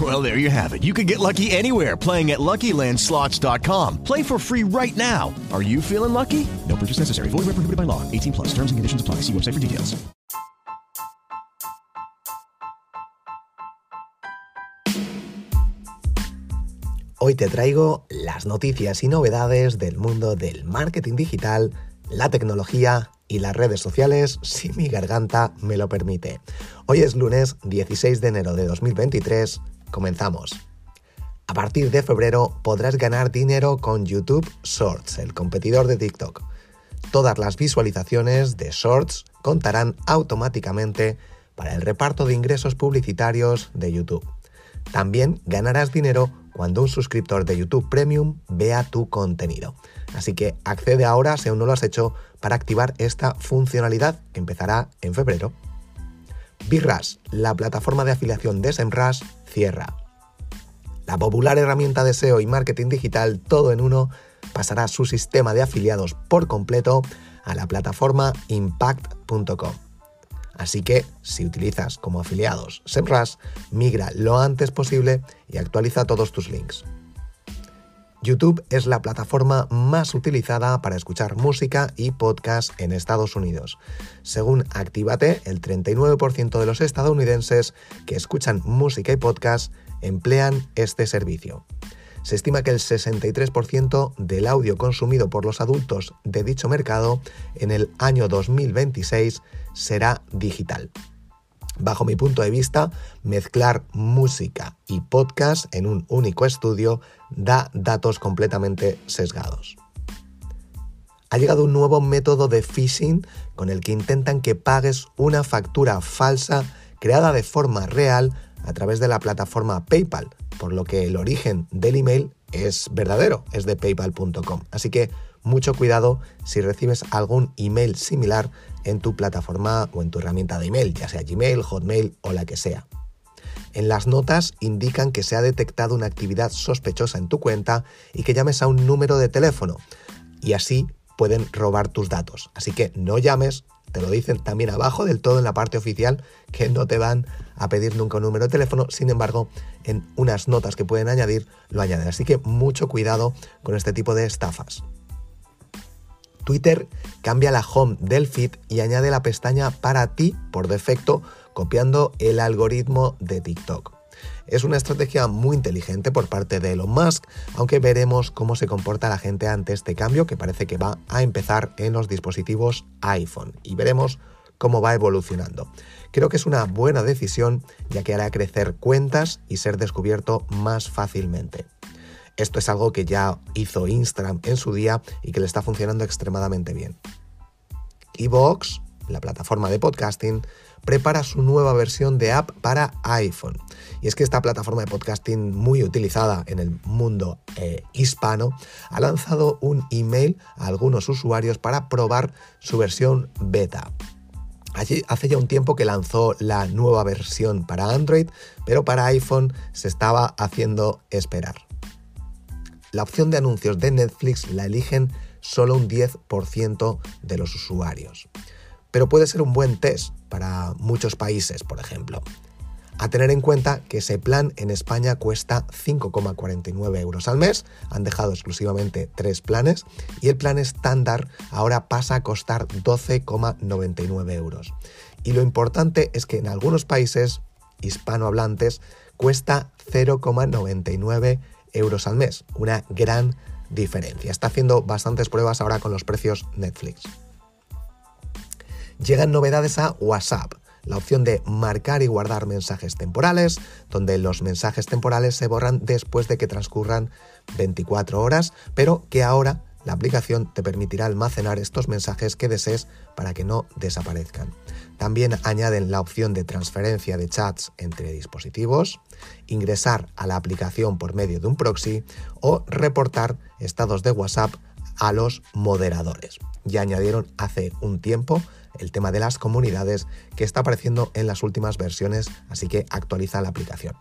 Well, there you have it. You can get lucky anywhere playing at LuckyLandSlots.com. Play for free right now. Are you feeling lucky? No purchase necessary. Void where prohibited by law. 18 plus. Terms and conditions apply. See website for details. Hoy te traigo las noticias y novedades del mundo del marketing digital, la tecnología y las redes sociales, si mi garganta me lo permite. Hoy es lunes 16 de enero de 2023. Comenzamos. A partir de febrero podrás ganar dinero con YouTube Shorts, el competidor de TikTok. Todas las visualizaciones de Shorts contarán automáticamente para el reparto de ingresos publicitarios de YouTube. También ganarás dinero cuando un suscriptor de YouTube Premium vea tu contenido. Así que accede ahora si aún no lo has hecho para activar esta funcionalidad que empezará en febrero. BigRash, la plataforma de afiliación de SEMrush, cierra. La popular herramienta de SEO y marketing digital todo en uno pasará su sistema de afiliados por completo a la plataforma impact.com. Así que, si utilizas como afiliados SEMrush, migra lo antes posible y actualiza todos tus links. YouTube es la plataforma más utilizada para escuchar música y podcast en Estados Unidos. Según Actívate, el 39% de los estadounidenses que escuchan música y podcast emplean este servicio. Se estima que el 63% del audio consumido por los adultos de dicho mercado en el año 2026 será digital. Bajo mi punto de vista, mezclar música y podcast en un único estudio da datos completamente sesgados. Ha llegado un nuevo método de phishing con el que intentan que pagues una factura falsa creada de forma real a través de la plataforma PayPal, por lo que el origen del email es verdadero, es de paypal.com. Así que mucho cuidado si recibes algún email similar en tu plataforma o en tu herramienta de email, ya sea Gmail, Hotmail o la que sea. En las notas indican que se ha detectado una actividad sospechosa en tu cuenta y que llames a un número de teléfono y así pueden robar tus datos. Así que no llames, te lo dicen también abajo del todo en la parte oficial que no te van a pedir nunca un número de teléfono, sin embargo en unas notas que pueden añadir lo añaden. Así que mucho cuidado con este tipo de estafas. Twitter cambia la home del feed y añade la pestaña para ti por defecto, copiando el algoritmo de TikTok. Es una estrategia muy inteligente por parte de Elon Musk, aunque veremos cómo se comporta la gente ante este cambio que parece que va a empezar en los dispositivos iPhone y veremos cómo va evolucionando. Creo que es una buena decisión ya que hará crecer cuentas y ser descubierto más fácilmente. Esto es algo que ya hizo Instagram en su día y que le está funcionando extremadamente bien. Evox, la plataforma de podcasting, prepara su nueva versión de app para iPhone. Y es que esta plataforma de podcasting muy utilizada en el mundo eh, hispano ha lanzado un email a algunos usuarios para probar su versión beta. Allí, hace ya un tiempo que lanzó la nueva versión para Android, pero para iPhone se estaba haciendo esperar la opción de anuncios de Netflix la eligen solo un 10% de los usuarios. Pero puede ser un buen test para muchos países, por ejemplo. A tener en cuenta que ese plan en España cuesta 5,49 euros al mes, han dejado exclusivamente tres planes y el plan estándar ahora pasa a costar 12,99 euros. Y lo importante es que en algunos países hispanohablantes cuesta 0,99 euros al mes. Una gran diferencia. Está haciendo bastantes pruebas ahora con los precios Netflix. Llegan novedades a WhatsApp, la opción de marcar y guardar mensajes temporales, donde los mensajes temporales se borran después de que transcurran 24 horas, pero que ahora la aplicación te permitirá almacenar estos mensajes que desees para que no desaparezcan. También añaden la opción de transferencia de chats entre dispositivos, ingresar a la aplicación por medio de un proxy o reportar estados de WhatsApp a los moderadores. Ya añadieron hace un tiempo el tema de las comunidades que está apareciendo en las últimas versiones, así que actualiza la aplicación.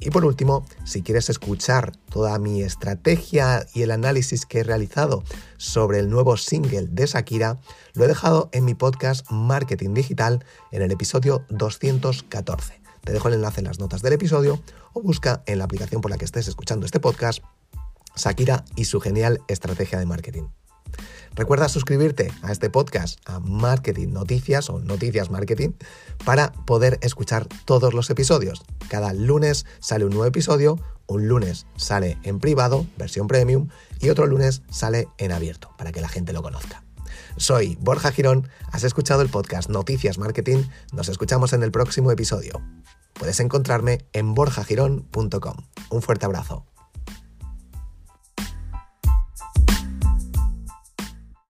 Y por último, si quieres escuchar toda mi estrategia y el análisis que he realizado sobre el nuevo single de Shakira, lo he dejado en mi podcast Marketing Digital en el episodio 214. Te dejo el enlace en las notas del episodio o busca en la aplicación por la que estés escuchando este podcast Shakira y su genial estrategia de marketing. Recuerda suscribirte a este podcast, a Marketing Noticias o Noticias Marketing, para poder escuchar todos los episodios. Cada lunes sale un nuevo episodio, un lunes sale en privado, versión premium, y otro lunes sale en abierto, para que la gente lo conozca. Soy Borja Girón, has escuchado el podcast Noticias Marketing, nos escuchamos en el próximo episodio. Puedes encontrarme en borjagirón.com. Un fuerte abrazo.